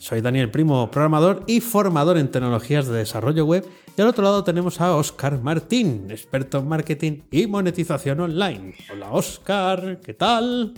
Soy Daniel Primo, programador y formador en tecnologías de desarrollo web. Y al otro lado tenemos a Oscar Martín, experto en marketing y monetización online. Hola Oscar, ¿qué tal?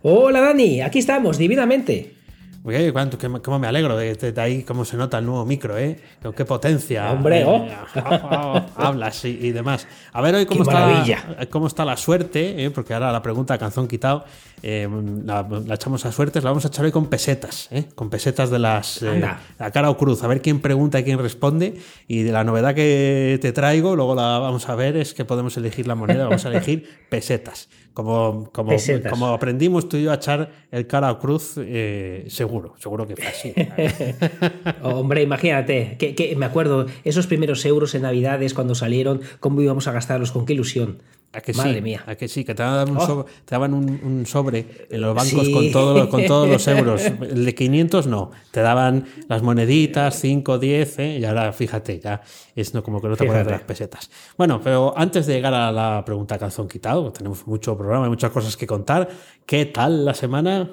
Hola Dani, aquí estamos, divinamente. Oye, cuánto, qué, cómo me alegro de, ahí cómo se nota el nuevo micro, ¿eh? Con qué potencia. Hombre, oh. hablas y, demás. A ver hoy cómo, está, cómo está la suerte, ¿eh? porque ahora la pregunta canzón quitado eh, la, echamos a suertes, la vamos a echar hoy con pesetas, ¿eh? con pesetas de las eh, la cara o cruz, a ver quién pregunta y quién responde. Y de la novedad que te traigo, luego la vamos a ver, es que podemos elegir la moneda, vamos a elegir pesetas. Como, como, como aprendimos tú y yo a echar el cara o cruz, eh, seguro, seguro que fue así. Hombre, imagínate, que, me acuerdo, esos primeros euros en Navidades cuando salieron, cómo íbamos a gastarlos, con qué ilusión. ¿A que Madre mía. ¿A que sí? Que te daban, un, oh. sobre, te daban un, sobre en los bancos con, todo, con todos los euros. El de 500 no. Te daban las moneditas, 5, 10, ¿eh? y ahora fíjate, ya es no, como que no te pones las pesetas. Bueno, pero antes de llegar a la pregunta calzón quitado, tenemos mucho programa y muchas cosas que contar. ¿Qué tal la semana?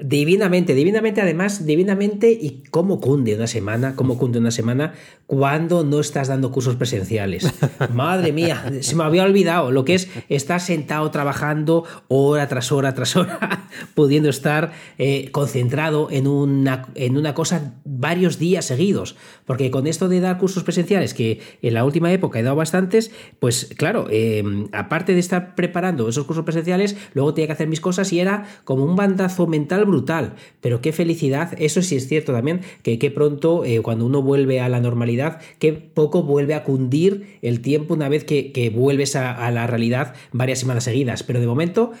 Divinamente, divinamente, además, divinamente, y cómo cunde una semana, cómo cunde una semana cuando no estás dando cursos presenciales. Madre mía, se me había olvidado lo que es estar sentado trabajando hora tras hora tras hora, pudiendo estar eh, concentrado en una, en una cosa varios días seguidos. Porque con esto de dar cursos presenciales, que en la última época he dado bastantes, pues claro, eh, aparte de estar preparando esos cursos presenciales, luego tenía que hacer mis cosas y era como un bandazo mental brutal, pero qué felicidad, eso sí es cierto también, que, qué pronto eh, cuando uno vuelve a la normalidad, que poco vuelve a cundir el tiempo una vez que, vuelves a la realidad varias semanas seguidas, pero de momento,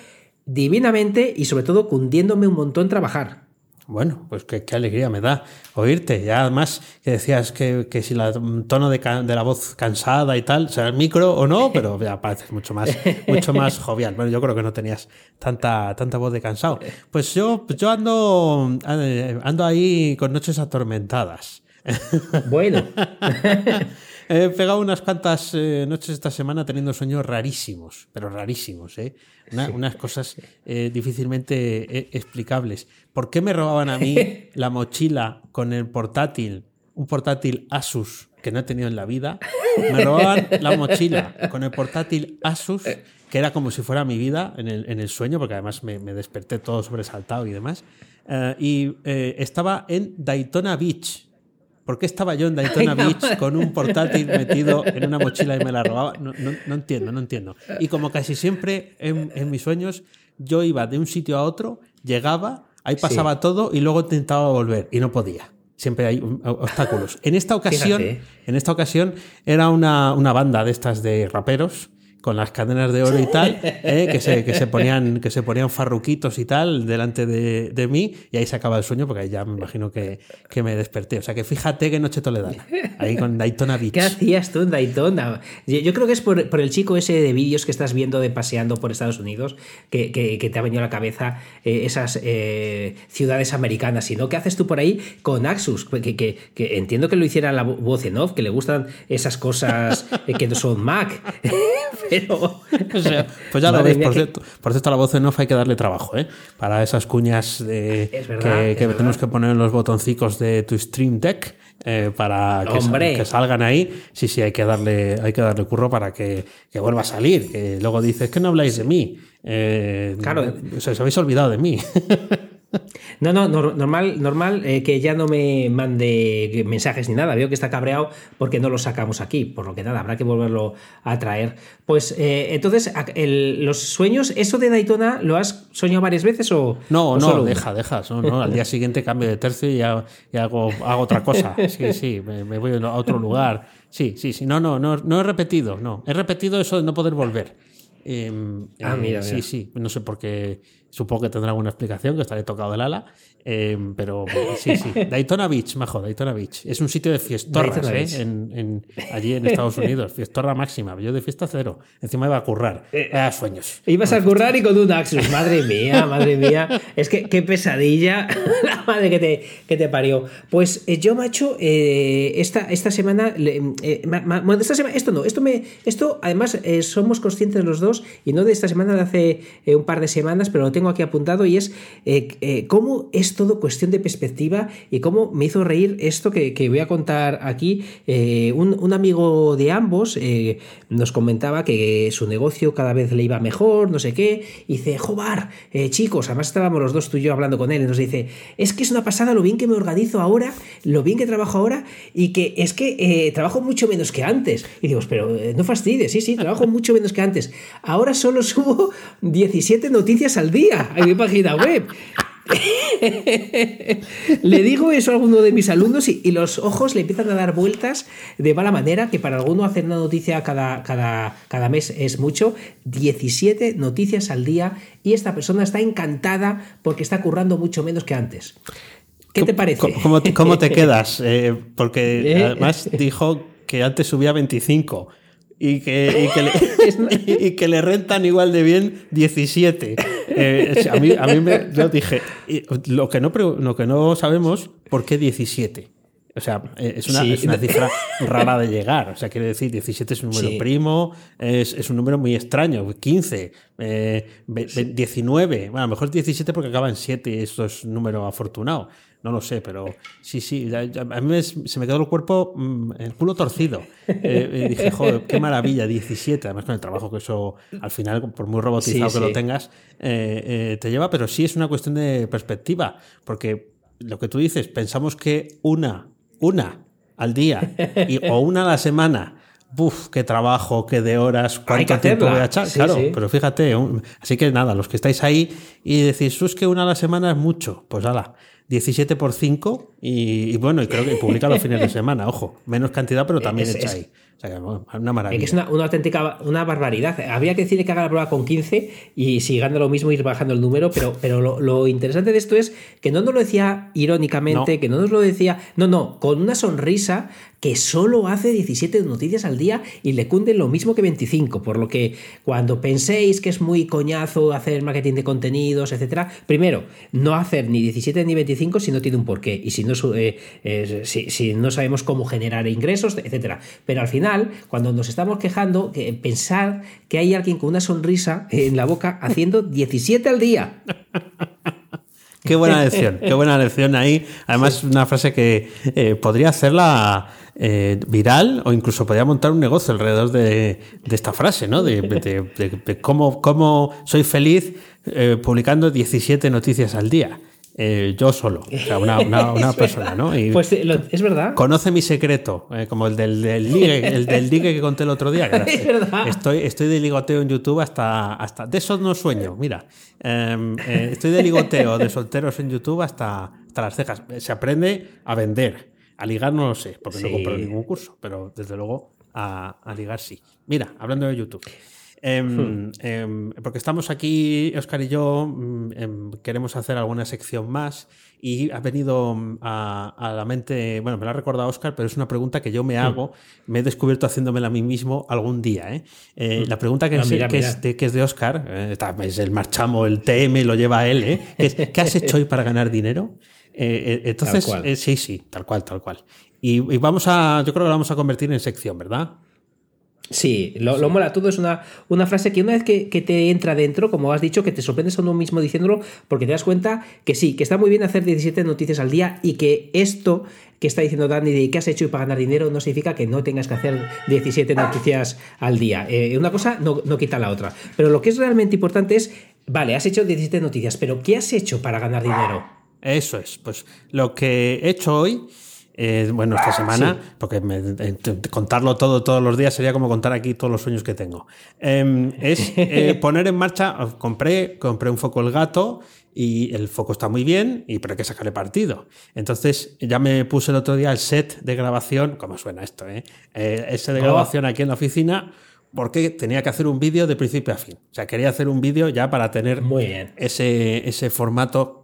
divinamente y sobre todo cundiéndome un montón trabajar. Bueno, pues qué, alegría me da oírte. Ya además que decías que, si el tono de, la voz cansada y tal, sea el micro o no, pero ya pareces mucho más, mucho más jovial. Bueno, yo creo que no tenías tanta, tanta voz de cansado. Pues yo, yo ando, ando ahí con noches atormentadas. Bueno. He pegado unas cuantas eh, noches esta semana teniendo sueños rarísimos, pero rarísimos, ¿eh? unas cosas eh, difícilmente eh, explicables. ¿Por qué me robaban a mí la mochila con el portátil, un portátil Asus que no he tenido en la vida? Me robaban la mochila con el portátil Asus, que era como si fuera mi vida en el, sueño, porque además me, desperté todo sobresaltado y demás. y estaba en Daytona Beach ¿Por qué estaba yo en Daytona Beach con un portátil metido en una mochila y me la robaba? No, entiendo, no entiendo. Y como casi siempre en, mis sueños, yo iba de un sitio a otro, llegaba, ahí pasaba todo y luego intentaba volver y no podía. Siempre hay obstáculos. En esta ocasión, en esta ocasión era una, una banda de estas de raperos con las cadenas de oro y tal, ¿eh? que, se, que, se ponían, que se ponían farruquitos y tal delante de, de, mí, y ahí se acaba el sueño, porque ahí ya me imagino que, que, me desperté. O sea que fíjate que noche toledana, ahí con Daytona Beach. ¿Qué hacías tú en Daytona? Yo, creo que es por, por, el chico ese de vídeos que estás viendo de paseando por Estados Unidos, que, que te ha venido a la cabeza eh, esas eh, ciudades americanas, sino ¿qué haces tú por ahí con Axus? Que, entiendo que lo hiciera la voz en off, que le gustan esas cosas que no son Mac. pues ya lo veis, por cierto, por cierto, a la voz en off hay que darle trabajo, ¿eh? Para esas cuñas que, tenemos que poner en los botoncicos de tu Stream Deck. Eh, para que, salgan ahí, sí, sí, hay que darle, hay que darle curro para que, vuelva a salir. Que luego dices que no habláis de mí. Eh, claro. os habéis olvidado de mí. No, no, normal, normal eh, que ya no me mande mensajes ni nada. Veo que está cabreado porque no lo sacamos aquí, por lo que nada, habrá que volverlo a traer. Pues eh, entonces, los sueños, ¿eso de Daytona lo has soñado varias veces o.? No, no, deja, deja. No, al día siguiente cambio de tercio y, hago, hago, otra cosa. Sí, sí, me, voy a otro lugar. Sí, sí, sí. No, no, no, no he repetido, no. He repetido eso de no poder volver. Em, ah, mira, eh, Sí, sí, no sé por qué Supongo que tendrá alguna explicación, que estaré tocado del ala. Eh, pero sí, sí. Daytona Beach, majo, Daytona Beach. Es un sitio de fiestorras, ¿eh? En, allí en Estados Unidos. Fiestorra máxima. Yo de fiesta cero. Encima iba a currar. Eh, ah, sueños. Ibas a currar y con un Axus. Madre mía, madre mía. Es que qué pesadilla. La madre que te, que te parió. Pues eh, yo, macho, esta, esta semana. esta semana. Esto no. Esto me. Esto, además, somos conscientes los dos. Y no de esta semana, de hace un par de semanas, pero lo tengo aquí apuntado. Y es cómo es todo cuestión de perspectiva y cómo me hizo reír esto que, voy a contar aquí. Eh, un, amigo de ambos eh, nos comentaba que su negocio cada vez le iba mejor, no sé qué, y dice, jobar, eh, chicos, además estábamos los dos tú y yo hablando con él, nos dice, es que es una pasada lo bien que me organizo ahora, lo bien que trabajo ahora, y que es que trabajo mucho menos que antes. Y digo, pero no fastidies, sí, sí, trabajo mucho menos que antes. Ahora solo subo 17 noticias al día en mi página web. le digo eso a alguno de mis alumnos y, los ojos le empiezan a dar vueltas de mala manera, que para alguno hacer una noticia cada, cada, cada mes es mucho. 17 noticias al día y esta persona está encantada porque está currando mucho menos que antes. ¿Qué te parece? ¿Cómo, te quedas? Eh, porque ¿Eh? además dijo que antes subía 25 y que, y que, le, rentan igual de bien 17. Eh, a mí, a mí me, yo dije, lo que, no, lo que no sabemos, ¿por qué 17? O sea, eh, es una, es una cifra rara de llegar. O sea, quiere decir, 17 es un número primo, es, es, un número muy extraño. 15, eh, 19, bueno, a lo mejor 17 porque acaba en 7 y eso es un número afortunado. No lo sé, pero sí, sí. A mí se me quedó el cuerpo, mm, el culo torcido. Eh, y dije, joder, qué maravilla, 17. Además, con el trabajo que eso, al final, por muy robotizado que lo tengas, eh, eh, te lleva. Pero sí es una cuestión de perspectiva. Porque lo que tú dices, pensamos que una, una al día y, o una a la semana Buf, qué trabajo, qué de horas, cuánto tiempo voy a echar. claro, pero fíjate, así que nada, los que estáis ahí y decís, es que una a la semana es mucho, pues ala, 17 por 5 y, bueno, y creo que publica los fines de semana, ojo, menos cantidad, pero también echa ahí. O sea, una maravilla. Es una, auténtica una barbaridad. Habría que decirle que haga la prueba con 15 y si gana lo mismo ir bajando el número, pero, pero lo, interesante de esto es que no nos lo decía irónicamente, que no nos lo decía, no, no, con una sonrisa que solo hace 17 noticias al día y le cunden lo mismo que 25, por lo que cuando penséis que es muy coñazo hacer marketing de contenidos, etcétera, primero, no hacer ni 17 ni 25 si no tiene un porqué y si no, eh, eh, si, no sabemos cómo generar ingresos, etcétera. Pero al final, cuando nos estamos quejando, que pensar que hay alguien con una sonrisa en la boca haciendo 17 al día. Qué buena lección, qué buena lección ahí. Además, una frase que eh, podría hacerla eh, viral o incluso podría montar un negocio alrededor de, esta frase, ¿no? De, cómo, cómo, soy feliz eh, publicando 17 noticias al día. yo solo, o sea, una, persona, ¿no? pues es verdad. Conoce mi secreto, como el del, del, ligue, el del ligue que conté el otro día. Es verdad. Estoy, estoy de ligoteo en YouTube hasta, hasta... De eso no sueño, mira. Em, eh, estoy de ligoteo de solteros en YouTube hasta, hasta las cejas. Se aprende a vender. A ligar no lo sé, porque no compro ningún curso, pero desde luego a, a ligar sí. Mira, hablando de YouTube. Em, hmm. em, porque estamos aquí, Oscar y yo, mm, em, queremos hacer alguna sección más y ha venido mm, a, la mente, bueno, me la ha recordado Oscar, pero es una pregunta que yo me hmm. hago, me he descubierto haciéndomela a mí mismo algún día. ¿eh? Eh, hmm. La pregunta que, ah, es, que, es, de, que es de Oscar, eh, es el marchamo, el TM lo lleva a él, ¿qué has hecho hoy para ganar dinero? Entonces, sí, sí, tal cual, tal cual. Y, y, vamos a, yo creo que lo vamos a convertir en sección, ¿verdad? Sí, lo, mola todo. Es una, una frase que una vez que, te entra dentro, como has dicho, que te sorprendes a uno mismo diciéndolo, porque te das cuenta que sí, que está muy bien hacer 17 noticias al día y que esto que está diciendo Dani de qué has hecho y para ganar dinero no significa que no tengas que hacer 17 noticias al día. Eh, una cosa no, no quita la otra. Pero lo que es realmente importante es, vale, has hecho 17 noticias, pero ¿qué has hecho para ganar dinero? Eso es, pues lo que he hecho hoy eh, bueno, esta semana, porque contarlo todo todos los días sería como contar aquí todos los sueños que tengo. Em, es eh, poner en marcha, compré, compré un foco el gato y el foco está muy bien, y pero hay que sacarle partido. Entonces ya me puse el otro día el set de grabación, ¿cómo suena esto? Eh? ese de oh. grabación aquí en la oficina, porque tenía que hacer un vídeo de principio a fin. O sea, quería hacer un vídeo ya para tener Ese, ese formato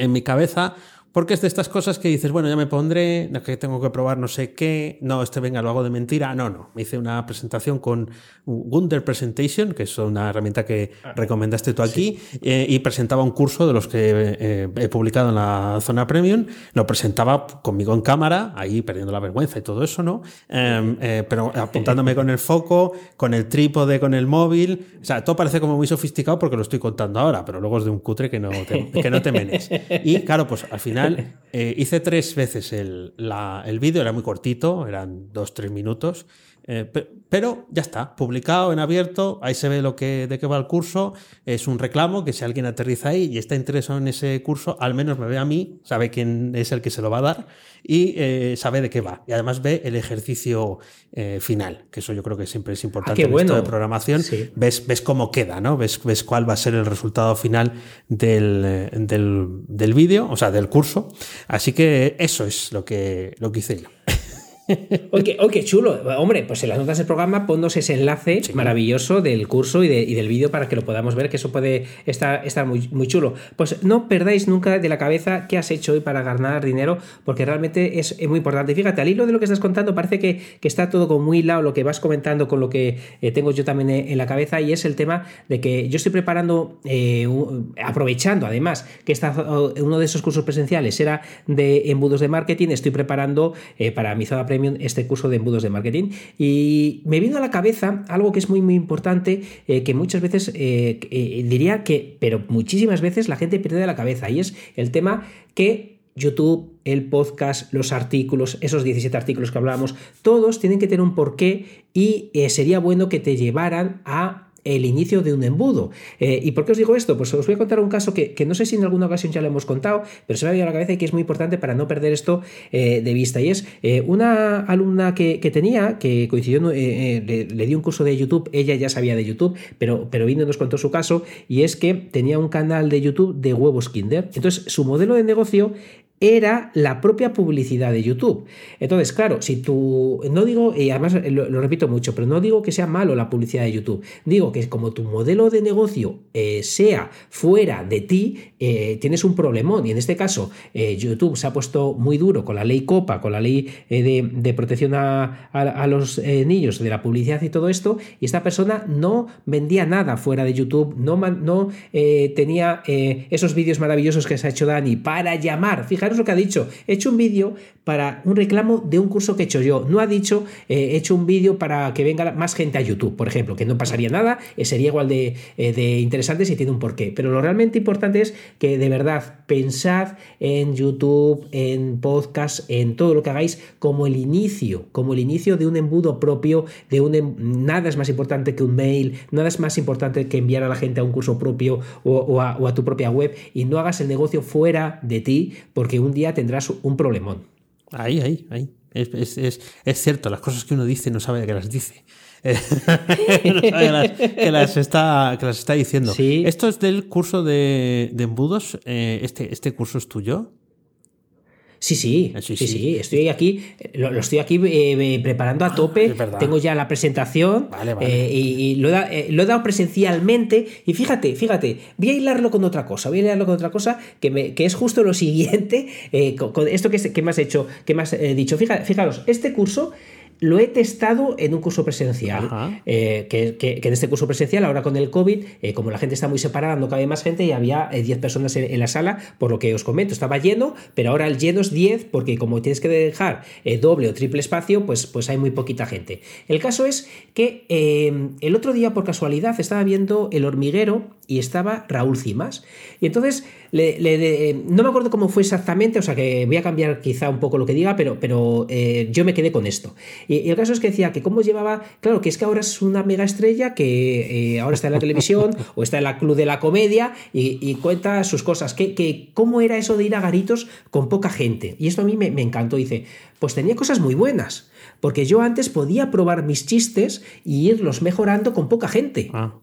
en mi cabeza porque es de estas cosas que dices, bueno, ya me pondré, que tengo que probar no sé qué, no, este venga, lo hago de mentira. No, no. Me hice una presentación con Wunder Presentation, que es una herramienta que ah. recomendaste tú aquí, eh, y presentaba un curso de los que eh, he publicado en la zona premium. Lo presentaba conmigo en cámara, ahí perdiendo la vergüenza y todo eso, ¿no? Em, eh, pero apuntándome con el foco, con el trípode, con el móvil. O sea, todo parece como muy sofisticado porque lo estoy contando ahora, pero luego es de un cutre que no que no te menes. Y claro, pues al final Eh, hice tres veces el, el vídeo, era muy cortito, eran dos, tres minutos. Eh, pero ya está, publicado en abierto, ahí se ve lo que, de qué va el curso, es un reclamo que si alguien aterriza ahí y está interesado en ese curso, al menos me ve a mí, sabe quién es el que se lo va a dar y eh, sabe de qué va. Y además ve el ejercicio final, que eso yo creo que siempre es importante ah, en esto de programación. Ves, ves cómo queda, ¿no? Ves, ves cuál va a ser el resultado final del, del, del vídeo, o sea, del curso. Así que eso es lo que, lo que hice yo. Oye, qué chulo. Hombre, pues en las notas del programa ponnos ese enlace maravilloso del curso y, del vídeo para que lo podamos ver, que eso puede estar, estar muy, muy, chulo. Pues no perdáis nunca de la cabeza qué has hecho hoy para ganar dinero, porque realmente es, muy importante. Fíjate, al hilo de lo que estás contando, parece que, está todo como muy lado lo que vas comentando con lo que eh, tengo yo también en la cabeza, y es el tema de que yo estoy preparando, eh, aprovechando además que está, uno de esos cursos presenciales era de embudos de marketing, estoy preparando eh, para mi zona premium este curso de embudos de marketing. Y me vino a la cabeza algo que es muy, muy importante, eh, que muchas veces eh, eh, diría que, pero muchísimas veces la gente pierde de la cabeza, y es el tema que YouTube, el podcast, los artículos, esos 17 artículos que hablábamos, todos tienen que tener un porqué y sería bueno que te llevaran a el inicio de un embudo. Eh, ¿Y por qué os digo esto? Pues os voy a contar un caso que, no sé si en alguna ocasión ya lo hemos contado, pero se me ha venido a la cabeza y que es muy importante para no perder esto eh, de vista. Y es eh, una alumna que, tenía, que coincidió, le, le, di un curso de YouTube, ella ya sabía de YouTube, pero, pero vino y nos contó su caso, y es que tenía un canal de YouTube de huevos Kinder. Entonces, su modelo de negocio era la propia publicidad de YouTube. Entonces, claro, si tú, no digo, y además lo, repito mucho, pero no digo que sea malo la publicidad de YouTube, digo que como tu modelo de negocio eh, sea fuera de ti, eh, tienes un problemón. Y en este caso, eh, YouTube se ha puesto muy duro con la ley COPA, con la ley de, protección a, los niños de la publicidad y todo esto, y esta persona no vendía nada fuera de YouTube, no, no tenía esos vídeos maravillosos que se ha hecho Dani para llamar, fíjate, lo que ha dicho. He hecho un vídeo para un reclamo de un curso que he hecho yo. No ha dicho, eh, he hecho un vídeo para que venga más gente a YouTube, por ejemplo, que no pasaría nada, eh, sería igual de, eh, de, interesante si tiene un porqué. Pero lo realmente importante es que de verdad pensad en YouTube, en podcast, en todo lo que hagáis como el inicio, como el inicio de un embudo propio, de un em, nada es más importante que un mail, nada es más importante que enviar a la gente a un curso propio o, a, o a tu propia web y no hagas el negocio fuera de ti porque un día tendrás un problemón. Ahí, ahí, ahí. Es, cierto, las cosas que uno dice no sabe de qué las dice. que, las, está, que las está diciendo. Esto es del curso de, embudos. Eh, este, ¿Este curso es tuyo? Sí, sí, sí, sí, Estoy aquí, lo, estoy aquí eh, eh, preparando a tope. Tengo ya la presentación eh, y, lo, he, dado presencialmente. Y fíjate, fíjate, voy a hilarlo con otra cosa. Voy a hilarlo con otra cosa que, me, que es justo lo siguiente. con, esto que, que, me has hecho, que me has dicho. fijaros, este curso lo he testado en un curso presencial, eh, que, en este curso presencial, ahora con el COVID, eh, como la gente está muy separada, no cabe más gente y había 10 eh, personas en, la sala, por lo que os comento, estaba lleno, pero ahora el lleno es 10 porque como tienes que dejar doble o triple espacio, pues, pues hay muy poquita gente. El caso es que el otro día, por casualidad, estaba viendo El hormiguero y estaba Raúl Cimas. Y entonces, no me acuerdo cómo fue exactamente, o sea que voy a cambiar quizá un poco lo que diga, pero, pero yo me quedé con esto. Y, el caso es que decía que cómo llevaba, claro, que es que ahora es una mega estrella que eh, ahora está en la televisión o está en la club de la comedia y, cuenta sus cosas, que, que, cómo era eso de ir a garitos con poca gente. Y esto a mí me, me encantó, dice, pues tenía cosas muy buenas. Porque yo antes podía probar mis chistes y irlos mejorando con poca gente. Ah.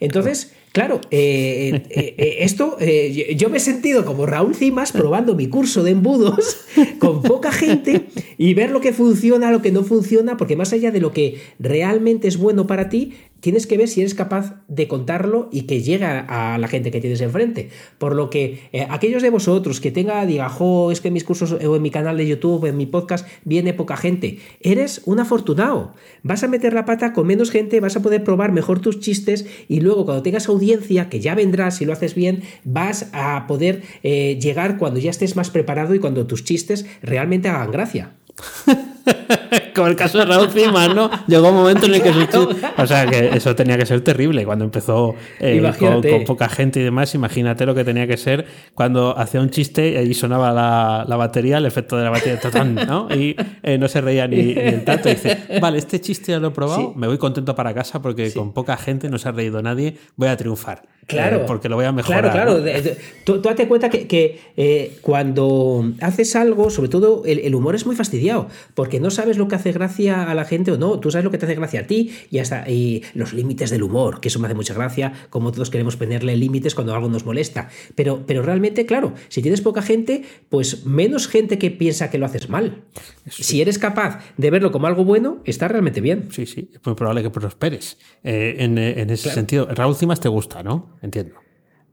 Entonces, claro, eh, eh, eh, esto, eh, yo me he sentido como Raúl Cimas probando mi curso de embudos con poca gente y ver lo que funciona, lo que no funciona, porque más allá de lo que realmente es bueno para ti, tienes que ver si eres capaz de contarlo y que llegue a la gente que tienes enfrente. Por lo que eh, aquellos de vosotros que tenga, diga, jo, es que en mis cursos o en mi canal de YouTube, en mi podcast, viene poca gente, eres un afortunado. Vas a meter la pata con menos gente, vas a poder probar mejor tus chistes y luego cuando tengas audiencia, que ya vendrá si lo haces bien, vas a poder eh, llegar cuando ya estés más preparado y cuando tus chistes realmente hagan gracia. Como el caso de Raúl Cimas, ¿no? Llegó un momento en el que O sea, que eso tenía que ser terrible. Cuando empezó eh, con, con, poca gente y demás, imagínate lo que tenía que ser cuando hacía un chiste y sonaba la, la batería, el efecto de la batería, tatán, ¿no? Y eh, no se reía ni, ni, el tanto. Y dice, vale, este chiste ya lo he probado, sí. me voy contento para casa porque sí. con poca gente no se ha reído nadie, voy a triunfar. Claro. Eh, porque lo voy a mejorar. Claro, claro. ¿no? Tú, tú, date cuenta que, que eh, cuando haces algo, sobre todo el, el, humor es muy fastidiado, porque no sabes lo que hace gracia a la gente o no. Tú sabes lo que te hace gracia a ti y hasta y los límites del humor, que eso me hace mucha gracia, como todos queremos ponerle límites cuando algo nos molesta. Pero, pero realmente, claro, si tienes poca gente, pues menos gente que piensa que lo haces mal. Sí. Si eres capaz de verlo como algo bueno, está realmente bien. Sí, sí, es muy probable que prosperes. Eh, en, en, ese claro. sentido, Raúl Cimas te gusta, ¿no? Entiendo.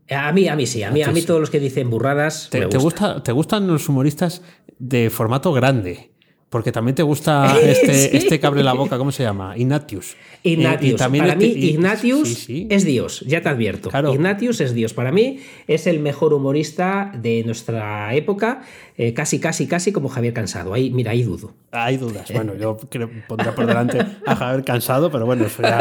A mí, a mí sí, a mí, a mí todos los que dicen burradas. Te, me gusta. Te, gusta, ¿Te gustan los humoristas de formato grande? Porque también te gusta este, sí. este que abre la boca, ¿cómo se llama? Ignatius. Ignatius. Y, y también Para este, mí, Ignatius sí, sí. es Dios, ya te advierto. Claro. Ignatius es Dios. Para mí es el mejor humorista de nuestra época, eh, casi, casi, casi como Javier Cansado. Ahí, mira, ahí dudo. Hay dudas. Bueno, yo creo, pondría por delante a Javier Cansado, pero bueno, eso ya.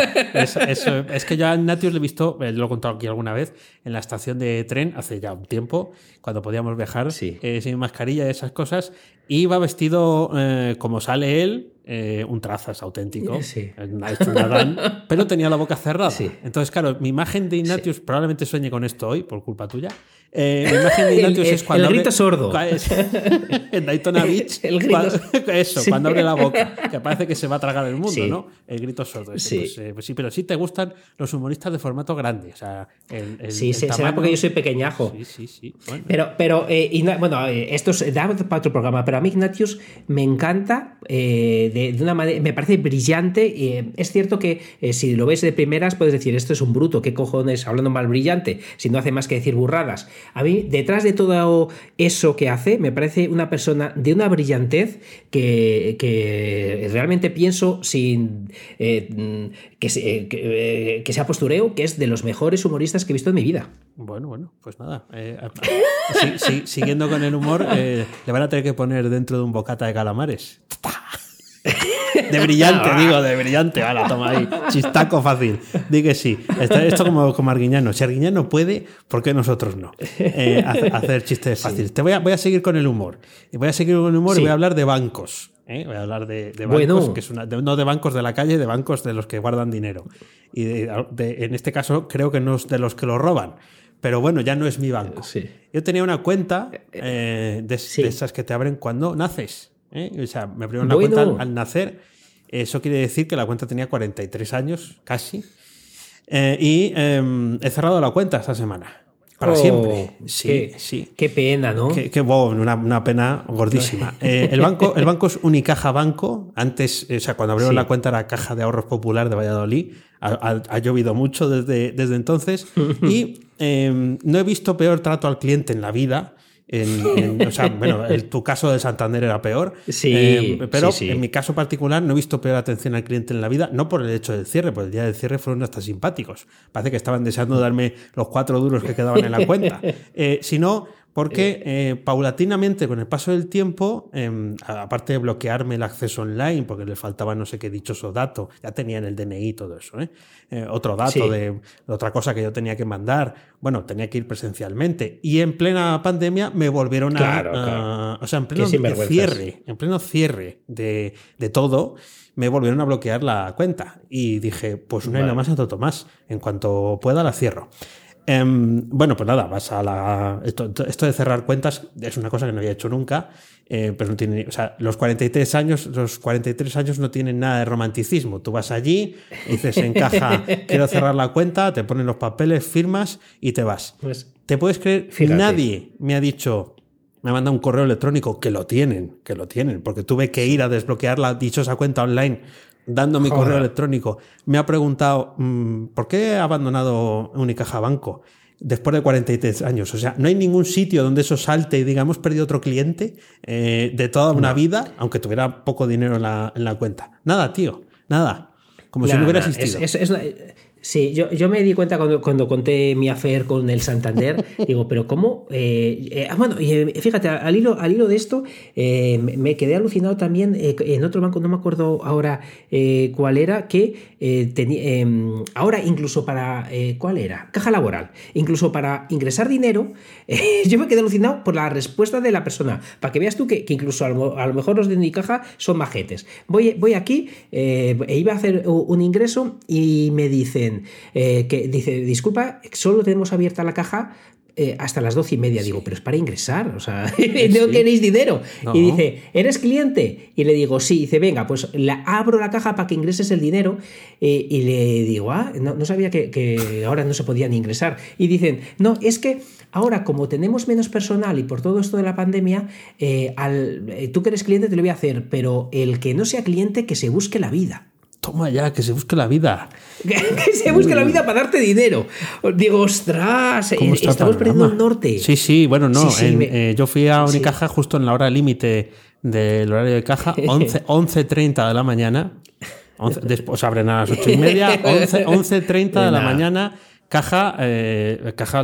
Es que ya a Ignatius le he visto, eh, lo he contado aquí alguna vez, en la estación de tren hace ya un tiempo, cuando podíamos viajar sí. eh, sin mascarilla y esas cosas, iba vestido eh, como sale él, eh, un trazas auténtico, sí. nada, pero tenía la boca cerrada. Sí. Entonces, claro, mi imagen de Ignatius, probablemente sueñe con esto hoy, por culpa tuya. Eh, mi imagen de Ignatius el, es cuando. El grito abre, sordo. En Daytona Beach. el grito, cuando, eso, cuando abre la boca, que parece que se va a tragar el mundo, ¿no? El grito sordo. Ese, sí. Pues, eh, pues, sí, pero sí te gustan los humoristas de formato grande. O sea, el, el, sí, el será porque yo soy pequeñajo. Sí, sí, sí. Bueno. Pero, pero eh, bueno, esto es da para otro programa, pero a mí Ignatius me encanta eh, de, de, una manera, me parece brillante. Eh, es cierto que eh, si lo ves de primeras puedes decir, esto es un bruto, qué cojones, hablando mal brillante, si no hace más que decir burradas. A mí, detrás de todo eso que hace, me parece una persona de una brillantez que, que realmente pienso sin eh, que, que, que, sea postureo, que es de los mejores humoristas que he visto en mi vida. Bueno, bueno, pues nada. si, si, siguiendo con el humor, le van a tener que poner dentro de un bocata de calamares. De brillante, digo, de brillante. Ahora, toma ahí. Chistaco fácil. Di que sí. Esto, esto como, como Arguiñano. Si Arguiñano puede, ¿por qué nosotros no? Eh, hacer chistes fáciles. Sí. Te voy a, voy a seguir con el humor. Voy a seguir con el humor sí. y voy a hablar de bancos. ¿eh? Voy a hablar de, de bancos, bueno. que es una, de, no de bancos de la calle, de bancos de los que guardan dinero. Y de, en este caso, creo que no es de los que lo roban pero bueno, ya no es mi banco. Sí. Yo tenía una cuenta eh, sí. de, esas que te abren cuando naces. ¿Eh? O sea, me abrieron bueno. cuenta al, al, nacer. Eso quiere decir que la cuenta tenía 43 años, casi. Eh, y eh, he cerrado la cuenta esta semana. Para oh, siempre. Sí, qué, sí. Qué pena, ¿no? Qué, qué wow, una, una, pena gordísima. Eh, el, banco, el banco es Unicaja Banco. Antes, o sea, cuando abrieron sí. la cuenta era Caja de Ahorros Popular de Valladolid. Ha, ha, ha llovido mucho desde, desde entonces. y eh, no he visto peor trato al cliente en la vida. En, en, o sea, bueno, el, tu caso de Santander era peor. Sí. Eh, pero sí, sí. en mi caso particular no he visto peor atención al cliente en la vida, no por el hecho del cierre, porque el día del cierre fueron hasta simpáticos. Parece que estaban deseando darme los cuatro duros que quedaban en la cuenta. Eh, sino porque eh, paulatinamente, con el paso del tiempo, eh, aparte de bloquearme el acceso online, porque le faltaba no sé qué dichoso dato, ya tenían el DNI y todo eso, ¿eh? eh otro dato sí. de, otra cosa que yo tenía que mandar, bueno, tenía que ir presencialmente. Y en plena pandemia me volvieron a. Claro, claro. o sea, en pleno cierre, en pleno cierre de, de todo me volvieron a bloquear la cuenta y dije, pues una vale. más a Tomás, en cuanto pueda la cierro. Em, bueno, pues nada, vas a la. Esto, esto, de cerrar cuentas es una cosa que no había hecho nunca, eh, pero no tiene. O sea, los 43 años, los 43 años no tienen nada de romanticismo. Tú vas allí, dices en caja, quiero cerrar la cuenta, te ponen los papeles, firmas y te vas. Pues, ¿Te puedes creer? Nadie me ha dicho, me ha mandado un correo electrónico que lo tienen, que lo tienen, porque tuve que ir a desbloquear la dichosa cuenta online dando mi correo electrónico, me ha preguntado, mm, ¿por qué ha abandonado Unicaja Banco? Después de 43 años. O sea, no hay ningún sitio donde eso salte y digamos, perdido otro cliente eh, de toda una vida, aunque tuviera poco dinero en la, en la, cuenta. Nada, tío, nada. Como si no hubiera existido. Sí, yo, yo, me di cuenta cuando, cuando conté mi affair con el Santander, digo, pero ¿cómo? Eh, eh, bueno, eh, fíjate, al hilo, al hilo de esto, me quedé alucinado también en otro banco, no me acuerdo ahora cuál era, que tenía, em, ahora incluso para, ¿cuál era? Caja laboral, incluso para ingresar dinero, yo me quedé alucinado por la respuesta de la persona, para que veas tú que, incluso a lo, mejor los de mi caja son majetes. Voy, voy aquí, e iba a hacer un ingreso y me dice, eh, que dice, disculpa, solo tenemos abierta la caja eh, hasta las doce y media. Digo, pero es para ingresar, o sea, no tenéis dinero. Y dice, ¿eres cliente? Y le digo, sí. dice, venga, pues la, abro la caja para que ingreses el dinero. Eh, y le digo, ah, no, sabía que, ahora no se podían ingresar. Y dicen, no, es que ahora como tenemos menos personal y por todo esto de la pandemia, al, tú que eres cliente te lo voy a hacer, pero el que no sea cliente, que se busque la vida. Toma ya, que se busque la vida. que se busque la vida para darte dinero. Digo, ostras, eh, estamos perdiendo el norte. Sí, sí, bueno, no. Eh, yo fui a Unicaja justo en la hora límite del horario de caja, 11.30 de la mañana. después abren a las 8 y media, 11.30 de la mañana Caja, eh, caja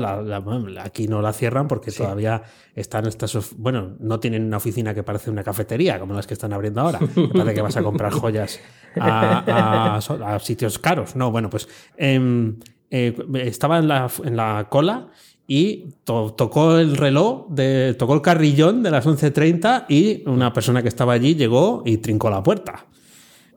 aquí no la cierran porque todavía están estas. Bueno, no tienen una oficina que parece una cafetería como las que están abriendo ahora. parece que vas a comprar joyas a, sitios caros. No, bueno, pues em, eh, estaba en la, en la cola y tocó el reloj, de, tocó el carrillón de las 11.30 y una persona que estaba allí llegó y trincó la puerta.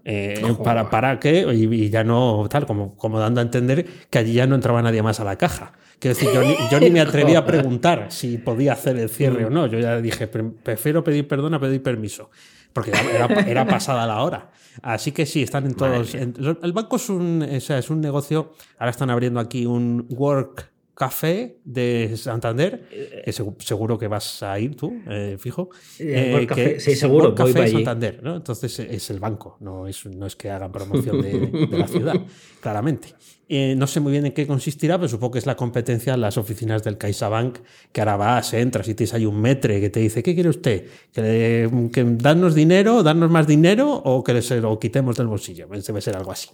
Eh, para, para que, y, ya no, tal, como, como dando a entender que allí ya no entraba nadie más a la caja. Quiero decir, yo ni, yo ni me atreví a preguntar si podía hacer el cierre o no. Yo ya dije, prefiero pedir perdón a pedir permiso, porque era, era pasada la hora. Así que sí, están en todos. el banco es un, o sea, es un negocio. Ahora están abriendo aquí un work Café de Santander, que seguro que vas a ir tú, eh, fijo. Eh, que sí, seguro. Café de Santander, ¿no? Entonces es el banco, no es, no es que hagan promoción de, de la ciudad, claramente. Eh, no sé muy bien en qué consistirá, pero supongo que es la competencia en las oficinas del CaixaBank, que ahora vas, entras y tienes ahí un metre que te dice, ¿qué quiere usted? ¿Que, que darnos dinero, darnos más dinero o que se lo quitemos del bolsillo? Debe ser algo así.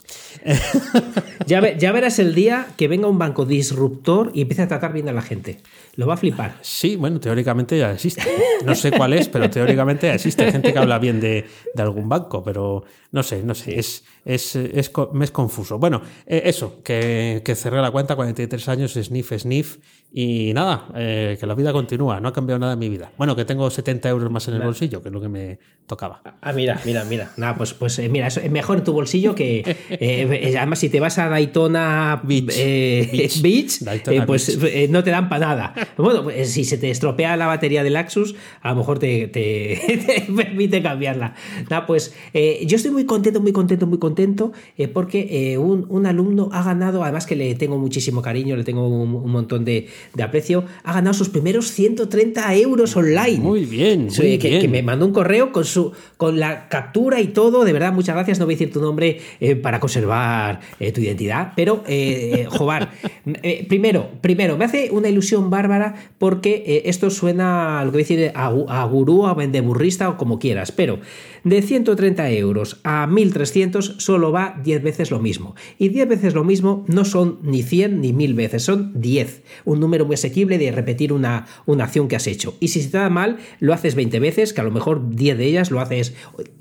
ya, ya verás el día que venga un banco disruptor y empiece a tratar bien a la gente. Lo va a flipar. Sí, bueno, teóricamente ya existe. No sé cuál es, pero teóricamente ya existe gente que habla bien de, algún banco, pero no sé, no sé, es, es, es, me es confuso. Bueno, eh, eso, que, que, cerré la cuenta, 43 años, sniff, sniff, y nada, eh, que la vida continúa, no ha cambiado nada en mi vida. Bueno, que tengo 70 euros más en el bolsillo, que es lo que me tocaba. Ah, mira, mira, mira. Nada, pues, pues eh, mira, es mejor en tu bolsillo que. Eh, además, si te vas a Daytona Beach, Beach. pues no te dan para nada. Bueno, pues, si se te estropea la batería del Axus, a lo mejor te, te, permite cambiarla. Nada, pues yo estoy muy contento, muy contento, muy contento, porque un, un, alumno ha ganado, además que le tengo muchísimo cariño, le tengo un montón de de aprecio, ha ganado sus primeros 130 euros online. Muy bien, muy que, bien. que, me mandó un correo con, su, con la captura y todo. De verdad, muchas gracias. No voy a decir tu nombre eh, para conservar eh, tu identidad, pero, eh, Jobar, primero, primero, me hace una ilusión bárbara porque esto suena, lo que voy a decir, a, a gurú, a vendeburrista o como quieras, pero de 130 euros a 1300 solo va 10 veces lo mismo. Y 10 veces lo mismo no son ni 100 ni 1000 veces, son 10. Un número muy asequible de repetir una, una acción que has hecho. Y si se te da mal, lo haces 20 veces, que a lo mejor 10 de ellas lo haces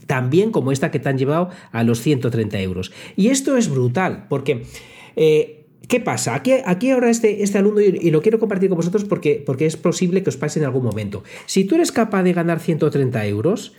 tan bien como esta que te han llevado a los 130 euros. Y esto es brutal, porque... Eh, ¿Qué pasa? Aquí, aquí ahora este, este alumno, y, lo quiero compartir con vosotros porque, porque es posible que os pase en algún momento. Si tú eres capaz de ganar 130 euros,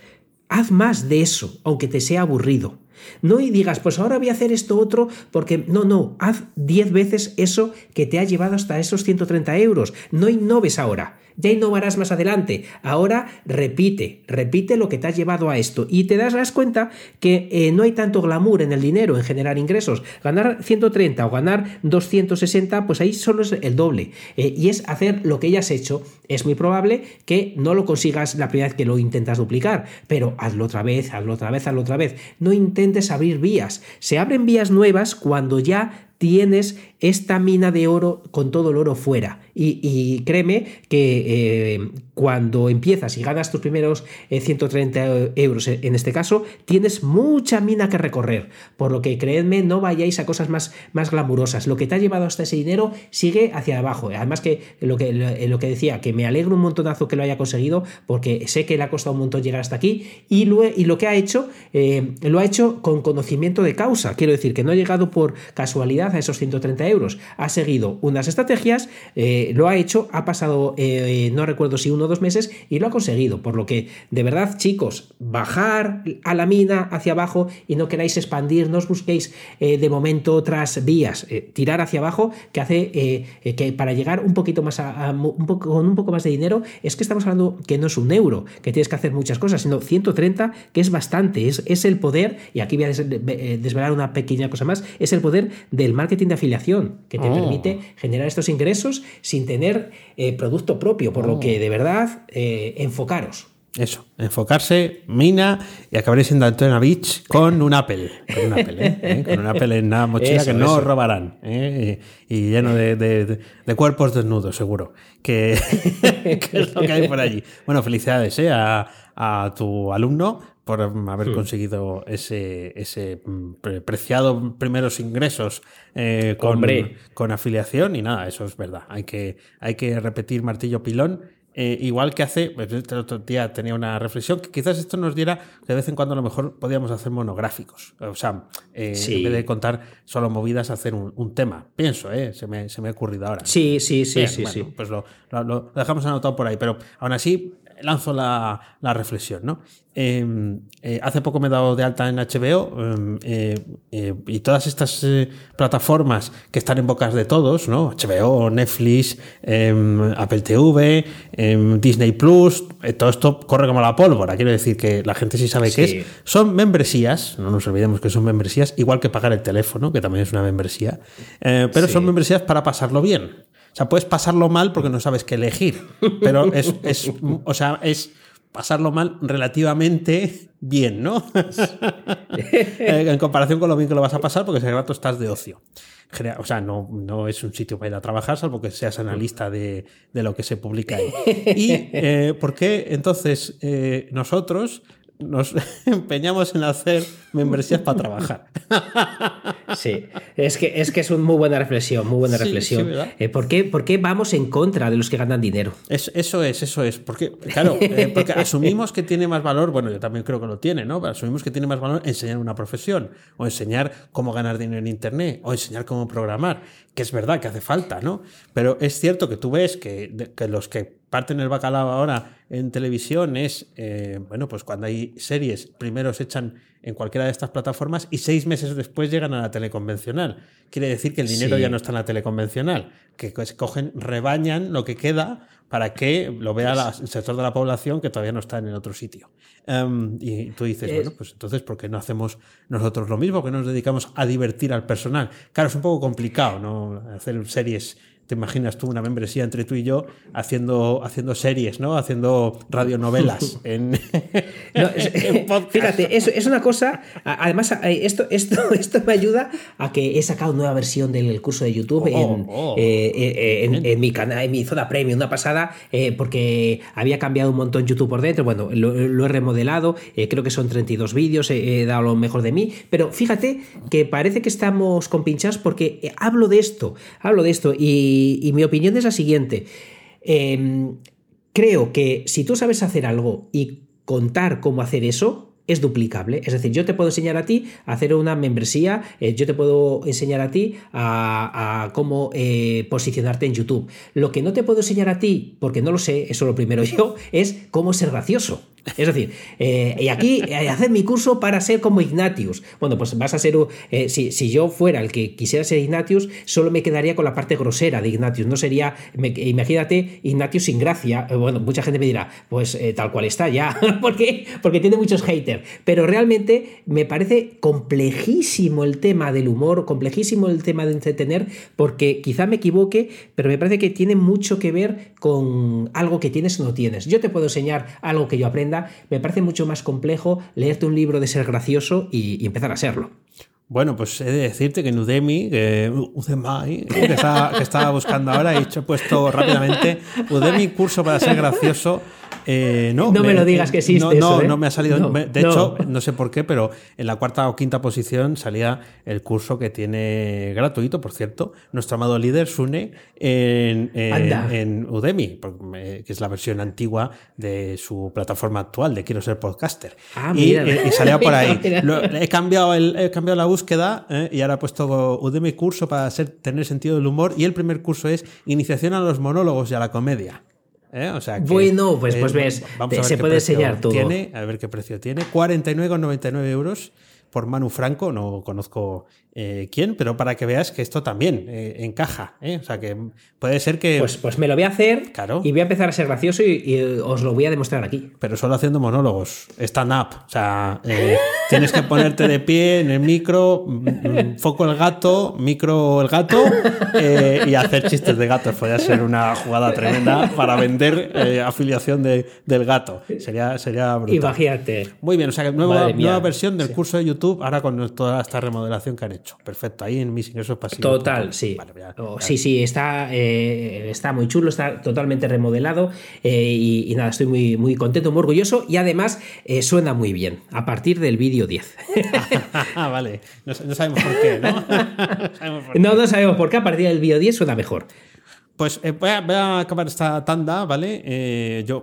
haz más de eso, aunque te sea aburrido. No y digas, pues ahora voy a hacer esto otro, porque no, no, haz 10 veces eso que te ha llevado hasta esos 130 euros. No innoves ahora ya innovarás más adelante. Ahora repite, repite lo que te ha llevado a esto y te das cuenta que eh, no hay tanto glamour en el dinero, en generar ingresos. Ganar 130 o ganar 260, pues ahí solo es el doble. Eh, y es hacer lo que ya has hecho. Es muy probable que no lo consigas la primera vez que lo intentas duplicar, pero hazlo otra vez, hazlo otra vez, hazlo otra vez. No intentes abrir vías. Se abren vías nuevas cuando ya tienes esta mina de oro con todo el oro fuera. Y, créeme que eh, cuando empiezas y ganas tus primeros 130 eh, euros en este caso, tienes mucha mina que recorrer. Por lo que creedme, no vayáis a cosas más, más glamurosas. Lo que te ha llevado hasta ese dinero sigue hacia abajo. Además que lo que, lo que decía, que me alegro un montonazo que lo haya conseguido porque sé que le ha costado un montón llegar hasta aquí y lo, y lo que ha hecho, eh, lo ha hecho con conocimiento de causa. Quiero decir que no ha llegado por casualidad a esos 130 euros. Ha seguido unas estrategias, eh, lo ha hecho, ha pasado, eh, no recuerdo si uno o dos meses, y lo ha conseguido. Por lo que, de verdad, chicos, bajar a la mina hacia abajo y no queráis expandir, no os busquéis eh, de momento otras vías, tirar hacia abajo, que hace que para llegar un poquito más a, un poco, con un poco más de dinero, es que estamos hablando que no es un euro, que tienes que hacer muchas cosas, sino 130, que es bastante, es, es el poder, y aquí voy a desvelar una pequeña cosa más, es el poder del marketing de afiliación, que te oh. permite generar estos ingresos sin tener eh, producto propio, por lo que oh. de verdad eh, enfocaros. Eso, enfocarse, mina y acabaréis en Daytona Beach con un Apple. Con un Apple, ¿eh? Con un Apple en una mochila que no robarán. Y, lleno de, cuerpos desnudos, seguro. Que, es lo que hay por allí. Bueno, felicidades a, a tu alumno por haber hmm. conseguido ese, ese mm, preciado primeros ingresos eh, con, con, afiliación y nada, eso es verdad. Hay que, hay que repetir martillo pilón. Eh, igual que hace, pues, este otro día tenía una reflexión, que quizás esto nos diera que de vez en cuando a lo mejor podíamos hacer monográficos. O sea, eh, en vez de contar solo movidas, hacer un, tema. Pienso, ¿eh? se, me, se me ha ocurrido ahora. Sí, sí, sí, sí, sí. Pues lo, lo, dejamos anotado por ahí. Pero aún así, lanzo la, la reflexión, ¿no? Em, eh, hace poco me he dado de alta en HBO em, eh, eh, y todas estas plataformas que están en bocas de todos, ¿no? HBO, Netflix, em, Apple TV, Disney Plus, todo esto corre como la pólvora. Quiero decir que la gente sí sabe qué es. Son membresías, no nos olvidemos que son membresías, igual que pagar el teléfono, que también es una membresía, pero son membresías para pasarlo bien. O sea, puedes pasarlo mal porque no sabes qué elegir, pero es, es o sea, es pasarlo mal relativamente bien, ¿no? En comparación con lo bien que lo vas a pasar, porque ese rato estás de ocio. O sea, no, no es un sitio para ir a trabajar, salvo que seas analista de, de lo que se publica ahí. ¿Y eh, por qué entonces eh, nosotros nos empeñamos en hacer membresías para trabajar. Sí, es que, es que es una muy buena reflexión, muy buena reflexión. Eh, ¿por, qué, vamos en contra de los que ganan dinero? eso es, eso es. Porque, claro, eh, porque asumimos que tiene más valor, bueno, yo también creo que lo tiene, ¿no? Pero asumimos que tiene más valor enseñar una profesión, o enseñar cómo ganar dinero en Internet, o enseñar cómo programar, que es verdad que hace falta, ¿no? Pero es cierto que tú ves que, que los que parten el bacalao ahora en televisión es, eh, bueno, pues cuando hay series, primero se echan en cualquiera de estas plataformas y seis meses después llegan a la teleconvencional. Quiere decir que el dinero ya no está en la teleconvencional, que cogen, rebañan lo que queda para que lo vea el sector de la población que todavía no está en el otro sitio. Em, y tú dices, bueno, pues entonces, ¿por qué no hacemos nosotros lo mismo? ¿Por qué nos dedicamos a divertir al personal? Claro, es un poco complicado, ¿no? Hacer series te imaginas tú una membresía entre tú y yo haciendo, haciendo series, ¿no? Haciendo radionovelas en, Fíjate, es, es, una cosa. Además, esto, esto, esto me ayuda a que he sacado nueva versión del curso de YouTube en, oh, eh, eh, en, mi canal, en mi zona premium, una pasada, eh, porque había cambiado un montón YouTube por dentro. Bueno, lo, he remodelado, creo que son 32 vídeos, he, dado lo mejor de mí. Pero fíjate que parece que estamos compinchados porque hablo de esto, hablo de esto y y, mi opinión es la siguiente. Em, creo que si tú sabes hacer algo y contar cómo hacer eso, es duplicable. Es decir, yo te puedo enseñar a ti a hacer una membresía, eh, yo te puedo enseñar a ti a, cómo eh, posicionarte en YouTube. Lo que no te puedo enseñar a ti, porque no lo sé, eso lo primero yo, es cómo ser gracioso. Es decir, eh, y aquí eh, mi curso para ser como Ignatius. Bueno, pues vas a ser, eh, si, si, yo fuera el que quisiera ser Ignatius, solo me quedaría con la parte grosera de Ignatius. No sería, imagínate, Ignatius sin gracia. Bueno, mucha gente me dirá, pues tal cual está ya. ¿Por qué? Porque tiene muchos haters. Pero realmente me parece complejísimo el tema del humor, complejísimo el tema de entretener, porque quizá me equivoque, pero me parece que tiene mucho que ver con algo que tienes o no tienes. Yo te puedo enseñar algo que yo aprenda, me parece mucho más complejo leerte un libro de ser gracioso y, empezar a serlo. Bueno, pues he de decirte que en Udemy, que, Udemy, que, estaba, buscando ahora, he hecho, puesto rápidamente Udemy curso para ser gracioso eh, no, no me, lo digas que existe. No, ¿eh? no, me ha salido. de hecho, no sé por qué, pero en la cuarta o quinta posición salía el curso que tiene gratuito, por cierto, nuestro amado líder Sune en, en, Udemy, que es la versión antigua de su plataforma actual de Quiero ser podcaster. Ah, y, y, salía por ahí. he, cambiado el, he cambiado la búsqueda ¿eh? y ahora he puesto Udemy curso para tener sentido del humor. Y el primer curso es Iniciación a los monólogos y a la comedia. ¿Eh? O sea bueno, pues, pues ves, se puede enseñar todo. Tiene, a ver qué precio tiene. 49,99 euros por Manu Franco, no conozco eh, quién, pero para que veas que esto también eh, encaja. ¿eh? O sea, que puede ser que. Pues, pues me lo voy a hacer claro. y voy a empezar a ser gracioso y, os lo voy a demostrar aquí. Pero solo haciendo monólogos, stand-up. O sea, tienes que ponerte de pie en el micro, mm, mm, foco el gato, micro el gato y hacer chistes de gatos. Podría ser una jugada tremenda para vender afiliación de, del gato. Sería, sería brutal. Imagínate. Muy bien, o sea, nueva, nueva versión del curso de YouTube ahora con toda esta remodelación que han hecho. Perfecto, ahí en mis ingresos pasivos. Total, sí. Oh, sí, sí, está, eh, está muy chulo, está totalmente remodelado eh, y, nada, estoy muy, muy contento, muy orgulloso y además eh, suena muy bien a partir del vídeo 10. ah, vale, no, sabemos por qué, ¿no? no, no sabemos por qué, a partir del vídeo 10 suena mejor. Pues eh, voy, a, acabar esta tanda, ¿vale? Eh, yo,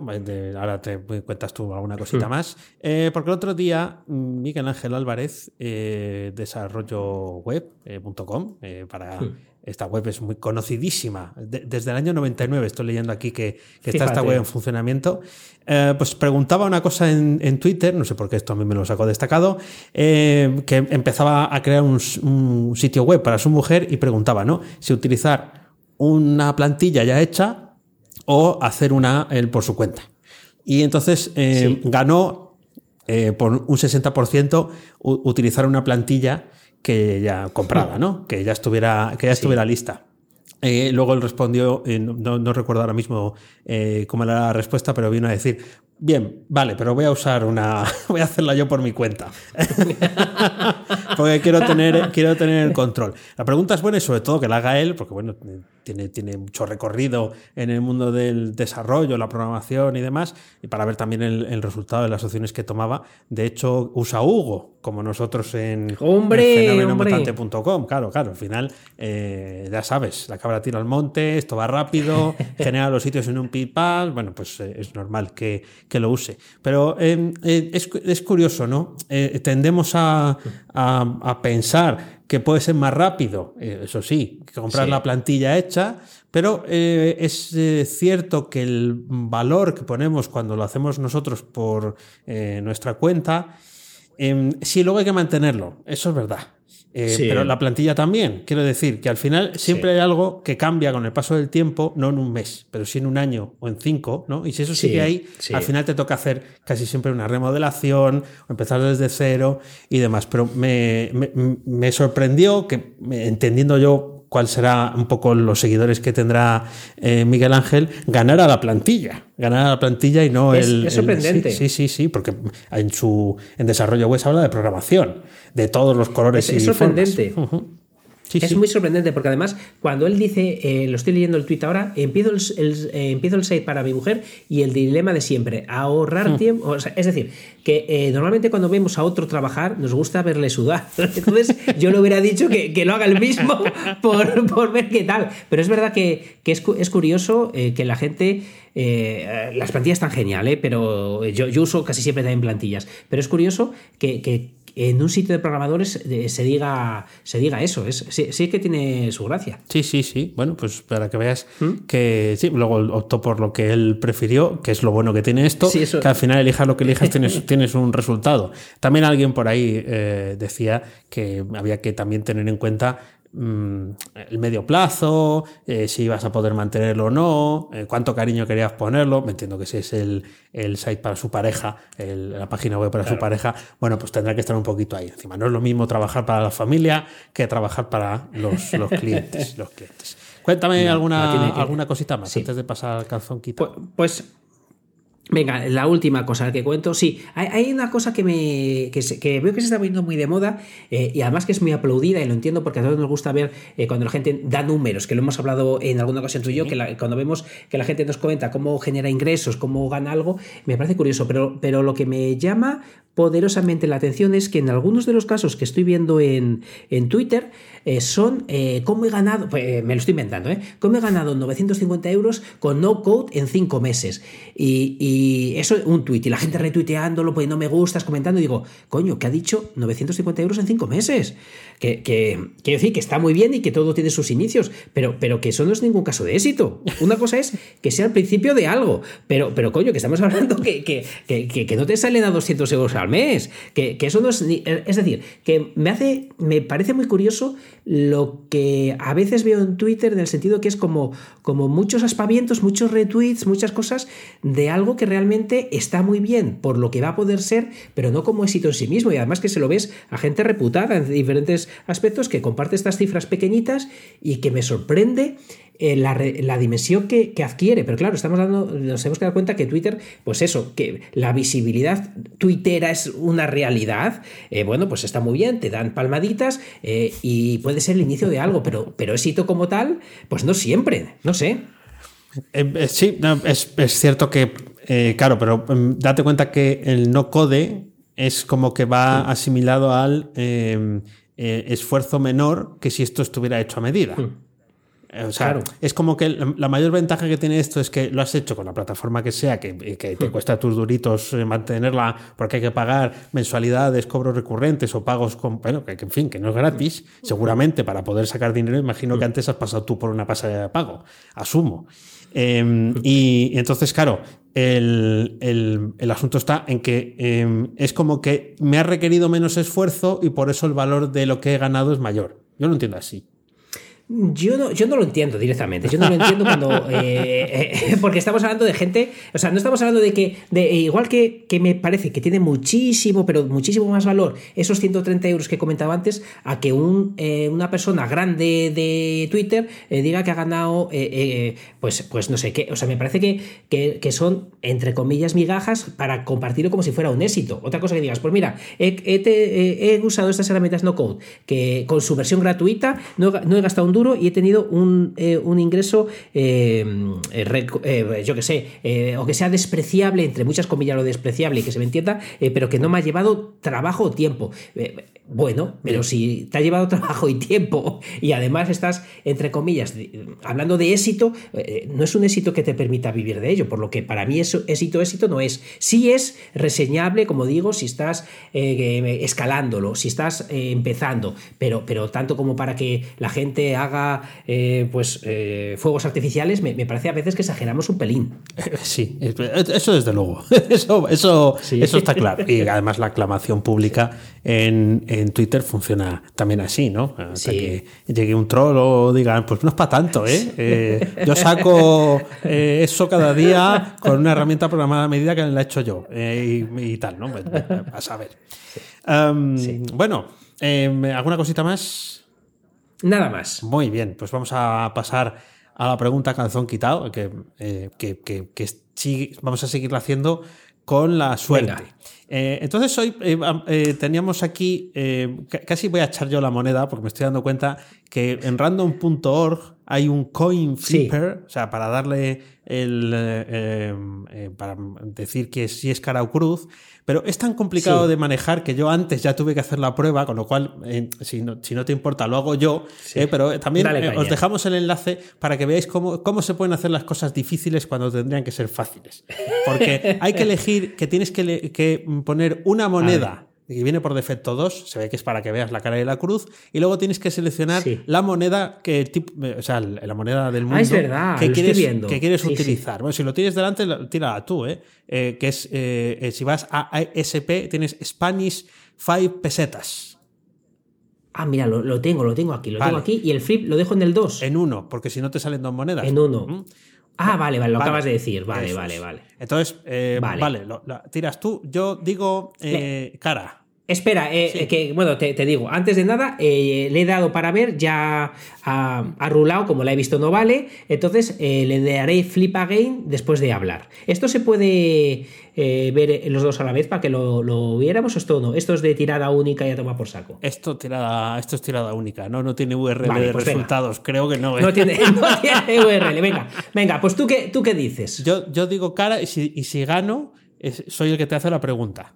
ahora te cuentas tú alguna cosita más. Eh, porque el otro día, Miguel Ángel Álvarez, desarrolloweb.com, para. Esta web es muy conocidísima. desde el año 99 estoy leyendo aquí que, está esta web en funcionamiento. pues preguntaba una cosa en, Twitter, no sé por qué esto a mí me lo sacó destacado, que empezaba a crear un, un, sitio web para su mujer y preguntaba, ¿no? Si utilizar una plantilla ya hecha o hacer una él por su cuenta. Y entonces eh, ganó eh, por un 60% utilizar una plantilla que ya comprada, ¿no? Que ya estuviera, que ya estuviera lista. Eh, luego él respondió, no, no, recuerdo ahora mismo cómo era la respuesta, pero vino a decir, Bien, vale, pero voy a usar una. Voy a hacerla yo por mi cuenta. porque quiero tener, quiero tener el control. La pregunta es buena y sobre todo que la haga él, porque bueno, tiene, tiene mucho recorrido en el mundo del desarrollo, la programación y demás, y para ver también el, resultado de las opciones que tomaba. De hecho, usa Hugo, como nosotros en, ¡Hombre. Claro, claro, al final, eh, ya sabes, la cabra tira al monte, esto va rápido, genera los sitios en un pipal. Bueno, pues eh, es normal que que lo use. Pero eh, eh, es, curioso, ¿no? Tendemos a, pensar que puede ser más rápido, eso sí, que comprar la plantilla hecha, pero es cierto que el valor que ponemos cuando lo hacemos nosotros por nuestra cuenta, em, sí, luego hay que mantenerlo, eso es verdad. Eh, pero la plantilla también. Quiero decir que al final siempre hay algo que cambia con el paso del tiempo, no en un mes, pero sí en un año o en cinco, ¿no? Y si eso sigue ahí, al final te toca hacer casi siempre una remodelación o empezar desde cero y demás. Pero me, me sorprendió que, entendiendo yo cuál será un poco los seguidores que tendrá eh, Miguel Ángel, ganar a la plantilla. Ganar a la plantilla y no el. Es sorprendente. sí, sí, sí, porque en su en desarrollo web se habla de programación, de todos los colores es, y Es sorprendente es muy sorprendente porque además cuando él dice, eh, lo estoy leyendo el tweet ahora, empiezo el, eh, empiezo el site para mi mujer y el dilema de siempre, ahorrar hmm. tiempo. es decir, que eh, normalmente cuando vemos a otro trabajar nos gusta verle sudar. Entonces yo le hubiera dicho que, lo haga el mismo por, ver qué tal. Pero es verdad que, es, curioso que la gente... las plantillas están geniales, pero yo, yo, uso casi siempre también plantillas. Pero es curioso que, en un sitio de programadores eh, se diga, se diga eso. Es, sí, que tiene su gracia. Sí, sí, sí. Bueno, pues para que veas ¿Mm? que sí, luego optó por lo que él prefirió, que es lo bueno que tiene esto, que al final elijas lo que elijas tienes, tienes un resultado. También alguien por ahí eh, decía que había que también tener en cuenta Mm, el medio plazo, eh, si ibas a poder mantenerlo o no, eh, cuánto cariño querías ponerlo. Me entiendo que si es el, el site para su pareja, la página web para su pareja, bueno, pues tendrá que estar un poquito ahí. Encima, no es lo mismo trabajar para la familia que trabajar para los, los clientes. los clientes. Cuéntame alguna, alguna cosita más antes de pasar al calzón quitado. Pues, pues Venga, la última cosa que cuento. Sí, hay, una cosa que, me, que, veo que se está poniendo muy de moda eh, y además que es muy aplaudida y lo entiendo porque a todos nos gusta ver eh, cuando la gente da números, que lo hemos hablado en alguna ocasión tú y yo, que cuando vemos que la gente nos comenta cómo genera ingresos, cómo gana algo, me parece curioso, pero, pero lo que me llama poderosamente la atención es que en algunos de los casos que estoy viendo en, en Twitter eh, son eh, cómo he ganado, pues, eh, me lo estoy inventando, ¿eh? cómo he ganado 950 euros con no code en 5 meses. Y, y, eso, un tweet, y la gente retuiteándolo, poniendo me gustas, comentando, y digo, coño, ¿qué ha dicho 950 euros en 5 meses? Que, que, quiero decir que está muy bien y que todo tiene sus inicios, pero, pero que eso no es ningún caso de éxito. Una cosa es que sea el principio de algo, pero, pero coño, que estamos hablando que, que, que no te salen a 200 euros al mes. Que, eso no es. es decir, que me hace. Me parece muy curioso lo que a veces veo en Twitter, en el sentido que es como, como muchos aspavientos, muchos retweets, muchas cosas de algo que realmente está muy bien por lo que va a poder ser, pero no como éxito en sí mismo. Y además que se lo ves a gente reputada en diferentes aspectos que comparte estas cifras pequeñitas y que me sorprende eh, la, dimensión que, adquiere. Pero claro, estamos dando, nos hemos dado cuenta que Twitter, pues eso, que la visibilidad tuitera es una realidad. Eh, bueno, pues está muy bien, te dan palmaditas eh, y puede ser el inicio de algo, pero, pero éxito como tal, pues no siempre, no sé. sí, es, es, cierto que, claro, pero em, date cuenta que el no code es como que va asimilado al em, esfuerzo menor que si esto estuviera hecho a medida. Hmm. Eh, o sea, es como que la mayor ventaja que tiene esto es que lo has hecho con la plataforma que sea, que, te hmm. cuesta tus duritos eh, mantenerla porque hay que pagar mensualidades, cobros recurrentes o pagos con. Bueno, que, en fin, que no es gratis. Hmm. Seguramente para poder sacar dinero, imagino que hmm. antes has pasado tú por una pasada de pago. Asumo. Em, y, entonces, claro, el, el, asunto está en que em, es como que me ha requerido menos esfuerzo y por eso el valor de lo que he ganado es mayor. Yo lo entiendo así. Yo no, yo no lo entiendo directamente. Yo no lo entiendo cuando. Eh, eh, porque estamos hablando de gente. O sea, no estamos hablando de que. De, igual que, que, me parece que tiene muchísimo, pero muchísimo más valor esos 130 euros que he comentado antes, a que un, eh, una persona grande de Twitter diga que ha ganado. pues, pues no sé qué. O sea, me parece que, que, son, entre comillas, migajas para compartirlo como si fuera un éxito. Otra cosa que digas, pues mira, he, he, usado estas herramientas no code, que con su versión gratuita no, no he gastado un duro y he tenido un, eh, ingreso, eh, eh, yo que sé, o que sea despreciable, entre muchas comillas lo despreciable y que se me entienda, pero que no me ha llevado trabajo o tiempo. Bueno, pero si te ha llevado trabajo y tiempo y además estás, entre comillas, hablando de éxito, no es un éxito que te permita vivir de ello, por lo que para mí eso, éxito, éxito no es. Sí es reseñable, como digo, si estás escalándolo, si estás empezando, pero, pero tanto como para que la gente haga pues fuegos artificiales, me, parece a veces que exageramos un pelín. Sí, eso desde luego. Eso, eso, eso está claro. Y además la aclamación pública en en Twitter funciona también así, ¿no? Hasta que llegue un troll o digan, pues no es para tanto, ¿eh? eh yo saco eh, eso cada día con una herramienta programada a medida que la he hecho yo eh, y, tal, ¿no? Pues, a saber. Bueno, em, ¿alguna cosita más? Nada más. Muy bien, pues vamos a pasar a la pregunta calzón quitado, que, que, que, vamos a seguirla haciendo con la suerte. Eh, entonces hoy eh, eh, teníamos aquí, casi voy a echar yo la moneda porque me estoy dando cuenta que en random.org hay un coin flipper, o sea, para darle el, para decir que si es cara o cruz, pero es tan complicado de manejar que yo antes ya tuve que hacer la prueba, con lo cual, eh, si, no, te importa, lo hago yo. Eh, pero también eh, os dejamos el enlace para que veáis cómo, cómo se pueden hacer las cosas difíciles cuando tendrían que ser fáciles. Porque hay que elegir que tienes que, poner una moneda y viene por defecto dos, se ve que es para que veas la cara de la cruz, y luego tienes que seleccionar Sí. la moneda que tipo, o sea, la moneda del mundo Ah, es verdad, que quieres, que quieres Sí, sí. utilizar. Bueno, si lo tienes delante, tírala tú, ¿eh? Eh, que es, eh, eh, si vas a ASP, tienes Spanish 5 pesetas. Ah, mira, lo, lo tengo, lo tengo aquí, lo Vale. tengo aquí. Y el flip lo dejo en el 2. En uno, porque si no te salen dos monedas. En uno. ¿Mm? Ah, vale, vale, lo Vale. acabas de decir. Vale, Eso vale, vale. Entonces, eh, vale, Vale. lo- lo- tiras tú. Yo digo eh, cara. Espera, eh, Sí. eh, que bueno, te, te digo, antes de nada, eh, le he dado para ver, ya ha, ha rulado, como la he visto no vale, entonces eh, le daré flip again después de hablar. ¿Esto se puede ver los dos a la vez para que lo, lo viéramos o esto no? Esto es de tirada única y a tomar por saco. Esto, tirada, esto es tirada única, ¿no? No tiene URL Vale, de pues venga. resultados. Creo que no. No tiene, no tiene URL, venga, venga, pues tú qué, tú qué dices. Yo, yo digo cara y si, y si gano, es- soy el que te hace la pregunta.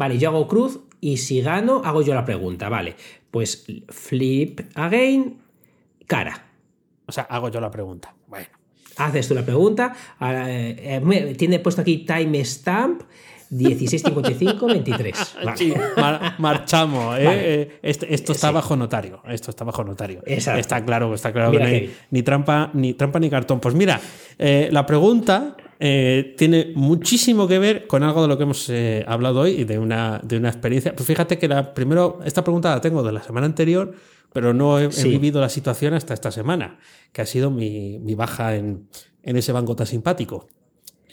Vale, yo hago cruz y si gano, hago yo la pregunta, vale. Pues flip again, cara. O sea, hago yo la pregunta. Bueno. Haces tú la pregunta. ah, eh, eh, tiene puesto aquí timestamp 165523. Vale. Sí, mar- marchamos. ¿eh? Vale. Eh, esto está Sí. bajo notario. Esto está bajo notario. Exacto. Está claro, está claro Mira que no hay ni trampa, ni trampa ni cartón. Pues mira, eh, la pregunta eh, tiene muchísimo que ver con algo de lo que hemos eh, hablado hoy y de una, de una experiencia. Pues fíjate que la primero, esta pregunta la tengo de la semana anterior, pero no he, vivido la situación hasta esta semana, que ha sido mi, mi baja en, en ese banco tan simpático.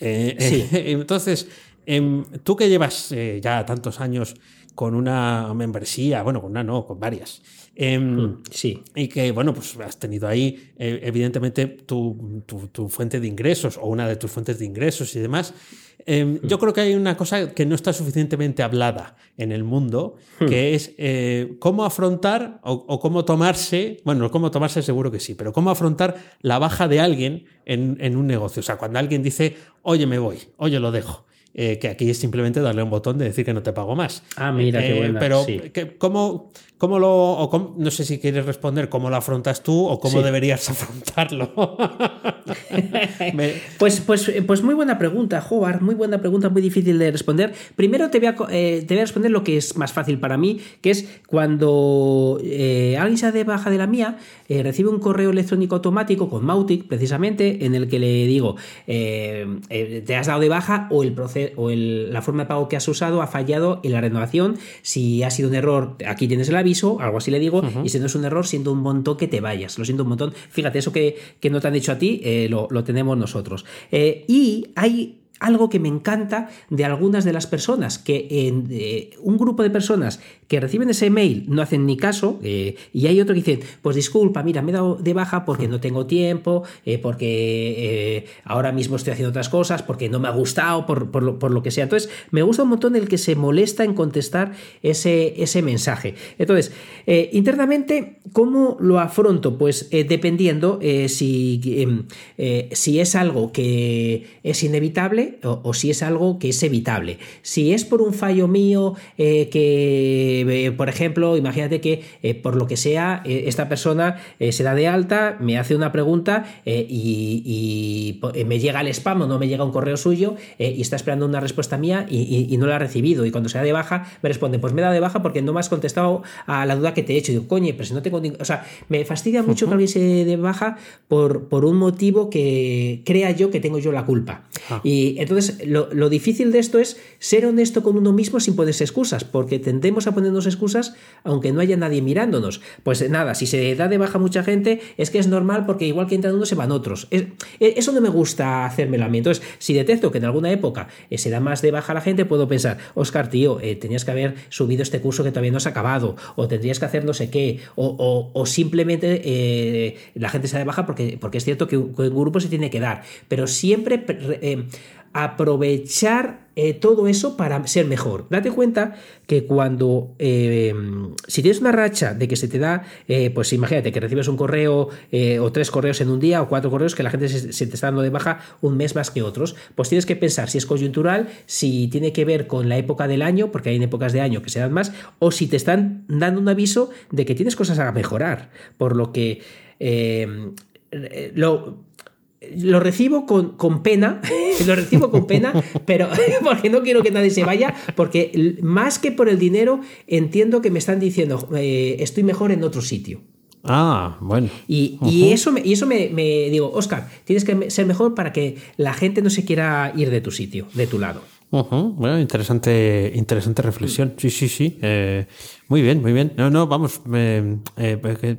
Eh, Sí. entonces, em, tú que llevas ya tantos años con una membresía, bueno, con una no, con varias, em, Sí, y que, bueno, pues has tenido ahí, eh, evidentemente, tu, tu- tu fuente de ingresos o una de tus fuentes de ingresos y demás. Em, Yo creo que hay una cosa que no está suficientemente hablada en el mundo, que es eh, cómo afrontar o, o cómo tomarse, bueno, cómo tomarse seguro que sí, pero cómo afrontar la baja de alguien en, en un negocio. O sea, cuando alguien dice, oye, me voy, oye, lo dejo. Eh, que aquí es simplemente darle un botón de decir que no te pago más. Ah, mira, qué Eh, buena, Pero, sí. que- ¿cómo, cómo lo.? o cómo- no sé si quieres responder cómo lo afrontas tú o cómo Sí. deberías afrontarlo. Me- Pues, pues, eh, pues muy buena pregunta, Howard, muy buena pregunta, muy difícil de responder. Primero te voy a, eh, te voy a responder lo que es más fácil para mí, que es cuando alguien se de baja de la mía, recibe un correo electrónico automático con Mautic, precisamente, en el que le digo, te has dado de baja o, el o el- la forma de pago que has usado ha fallado en la renovación. Si ha sido un error, aquí tienes el aviso, algo así le digo, y si no es un error, siento un montón que te vayas, lo siento un montón. Fíjate, eso que, que no te han dicho a ti, eh, lo, lo tenemos nosotros. Eh, y hay algo que me encanta de algunas de las personas, que en eh, un grupo de personas que reciben ese mail no hacen ni caso, eh, y hay otro que dicen, pues disculpa, mira, me he dado de baja porque no tengo tiempo, eh, porque ahora mismo estoy haciendo otras cosas, porque no me ha gustado, por, por lo, por lo que sea. Entonces, me gusta un montón el que se molesta en contestar ese, ese mensaje. Entonces, internamente, ¿cómo lo afronto? Pues dependiendo si, em, si es algo que es inevitable o, o si es algo que es evitable. Si es por un fallo mío, eh, que, eh, por ejemplo, imagínate que eh, por lo que sea, esta persona se da de alta, me hace una pregunta y, me llega el spam o no me llega un correo suyo y está esperando una respuesta mía y, y- y no la ha recibido. Y cuando se da de baja, me responde, pues me he dado de baja porque no me has contestado a la duda que te he hecho. Y digo, coño, pero si no tengo... ningún-". O sea, me fastidia mucho que alguien se dé de baja por, por un motivo que crea yo que tengo yo la culpa. Ah. Y entonces lo, lo difícil de esto es ser honesto con uno mismo sin ponerse excusas, porque tendemos a ponernos excusas aunque no haya nadie mirándonos. Pues nada, si se da de baja mucha gente, es que es normal porque igual que entran unos se van otros. Eh, eso no me gusta hacérmelo a mí. Entonces, si detecto que en alguna época eh, se da más de baja la gente, puedo pensar, Oscar, tío, eh, tenías que haber subido este curso que todavía no has acabado, o tendrías que hacer no sé qué, o, o- simplemente eh, la gente se da de baja porque, porque es cierto que un, grupo se tiene que dar. Pero siempre pre- aprovechar eh, todo eso para ser mejor. Date cuenta que cuando, eh, si tienes una racha de que se te da, eh, pues imagínate que recibes un correo o tres correos en un día o cuatro correos que la gente se, se te está dando de baja un mes más que otros, pues tienes que pensar si es coyuntural, si tiene que ver con la época del año, porque hay épocas de año que se dan más, o si te están dando un aviso de que tienes cosas a mejorar. Por lo que... lo, lo recibo con, con, pena, lo recibo con pena, pero porque no quiero que nadie se vaya, porque más que por el dinero, entiendo que me están diciendo, eh, estoy mejor en otro sitio. Ah, bueno. Y, y eso, me, y eso me, me, digo, Oscar, tienes que ser mejor para que la gente no se quiera ir de tu sitio, de tu lado. Bueno, interesante, interesante reflexión. Sí, sí, sí. Eh, muy bien, muy bien. No, no, vamos. eh, eh,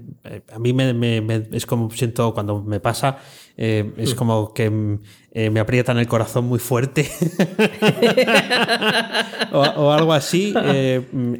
a mí me, me, es como siento cuando me pasa, eh, es como que me aprietan el corazón muy fuerte o, o, algo así.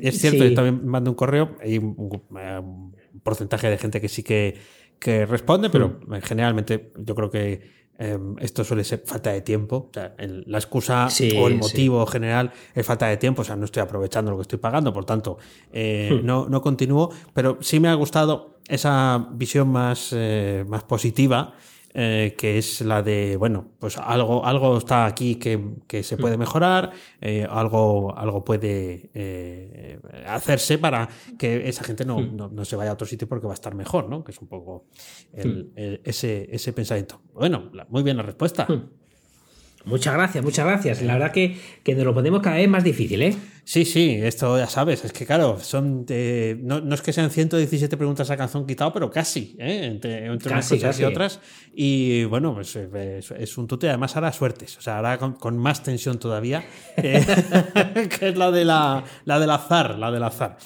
es cierto, Sí. yo también mando un correo. Hay un, un porcentaje de gente que sí que, que responde, pero generalmente yo creo que eh, esto suele ser falta de tiempo. O sea, el, la excusa Sí, o el sí. motivo general es falta de tiempo. O sea, no estoy aprovechando lo que estoy pagando, por tanto, eh, no, no continúo. Pero sí me ha gustado esa visión más, eh, más positiva. Eh, que es la de, bueno, pues algo, algo está aquí que, que se puede mejorar, eh, algo, algo puede eh, hacerse para que esa gente no, no, no se vaya a otro sitio porque va a estar mejor, ¿no? Que es un poco el- el- ese, ese pensamiento. Bueno, muy bien la respuesta. Muchas gracias, muchas gracias. La verdad que, que nos lo ponemos cada vez más difícil, ¿eh? Sí, sí, esto ya sabes, es que claro, son eh, no, no es que sean 117 preguntas a calzón quitado, pero casi, ¿eh? entre, entre unas Casi, cosas casi. y otras. Y bueno, pues eh, es, es un tute, además hará suertes, o sea, hará con, con más tensión todavía, eh, que es la, de la, la del azar, la del azar.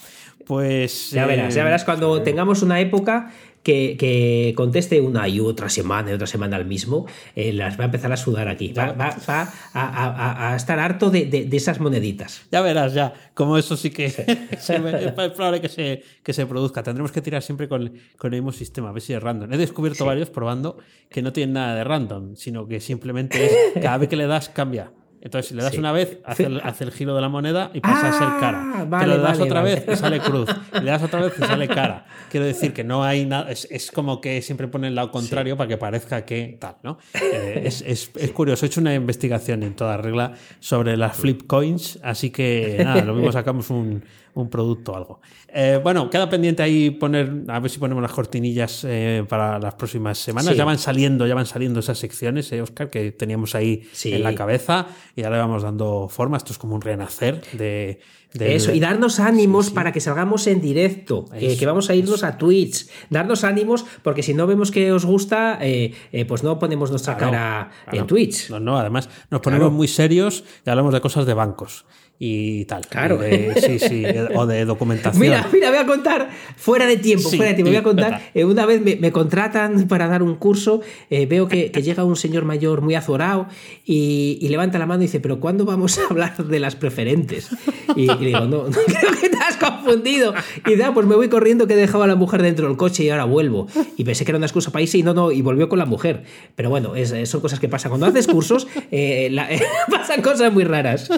Pues. Ya verás, ya eh, verás cuando tengamos una época que, que conteste una y otra semana y otra semana al mismo, eh, las va a empezar a sudar aquí. Va, va- va a, a- a estar harto de, de- de esas moneditas. Ya verás, ya, como eso sí que se ve- es probable que se, que se produzca. Tendremos que tirar siempre con, con el mismo sistema, a ver si es random. He descubierto varios probando que no tienen nada de random, sino que simplemente es cada vez que le das cambia. Entonces, si le das Sí. una vez, hace el, hace el giro de la moneda y pasa a ser cara. Ah, Te vale, lo das vale, otra vale. vez y sale cruz. Le das otra vez y sale cara. Quiero decir que no hay nada. Es, es como que siempre ponen el lado contrario para que parezca que tal, ¿no? Eh, es, es- es curioso. He hecho una investigación en toda regla sobre las flip coins, así que nada, lo mismo sacamos un, un producto o algo. Eh, bueno, queda pendiente ahí poner, a ver si ponemos las cortinillas eh, para las próximas semanas. Sí. Ya van saliendo, ya van saliendo esas secciones, eh, Oscar, que teníamos ahí Sí. en la cabeza y ahora le vamos dando forma. Esto es como un renacer de. Eso, y darnos ánimos para que salgamos en directo, que- Eso, que vamos a irnos a Twitch. Darnos ánimos, porque si no vemos que os gusta, eh, eh, pues no ponemos nuestra Claro, cara claro. en Twitch. No, no, además nos ponemos Claro. muy serios y hablamos de cosas de bancos y tal. Claro. Y de- sí, sí, o de documentación. Mira, mira, voy a contar fuera de tiempo, Sí, fuera de tiempo. Voy a contar. eh, una vez me, me contratan para dar un curso, eh, veo que, que llega un señor mayor muy azorado y, y levanta la mano y dice, pero ¿cuándo vamos a hablar de las preferentes? Y, y digo, no, no, creo que te has confundido. Y da, pues me voy corriendo que he dejado a la mujer dentro del coche y ahora vuelvo. Y pensé que era una excusa para irse y no, no, y volvió con la mujer. Pero bueno, es- son cosas que pasan. Cuando haces cursos, eh, la- pasan cosas muy raras.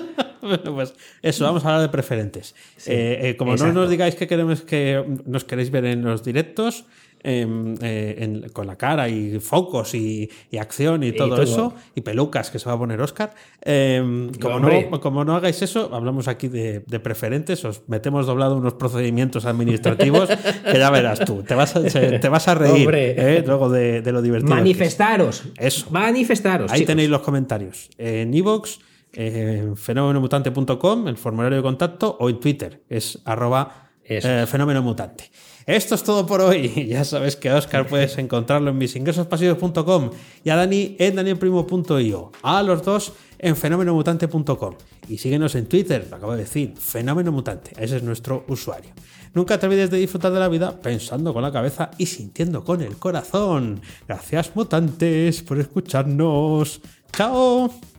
Bueno, pues eso, vamos a hablar de preferentes. Eh, eh, como exacto. no nos digáis que queremos que nos queréis ver en los directos, em, eh, en- con la cara y focos y, y acción y todo, todo. eso, y pelucas que se va a poner Oscar, em, como, no, como no hagáis eso, hablamos aquí de, de preferentes, os metemos doblado unos procedimientos administrativos que ya verás tú, te vas a, te vas a reír luego de, de lo divertido. es. Manifestaros. Eso. Manifestaros. Ahí chicos. tenéis los comentarios. En iVoox, en fenomenomutante.com, el formulario de contacto, o en Twitter, es arroba eh, fenomenomutante. Esto es todo por hoy. Ya sabes que a Oscar puedes encontrarlo en misingresospasivos.com y a Dani en danielprimo.io. A los dos en fenomenomutante.com. Y síguenos en Twitter, lo acabo de decir, Fenómeno Mutante. Ese es nuestro usuario. Nunca te olvides de disfrutar de la vida pensando con la cabeza y sintiendo con el corazón. Gracias, mutantes, por escucharnos. ¡Chao!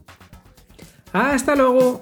Hasta luego.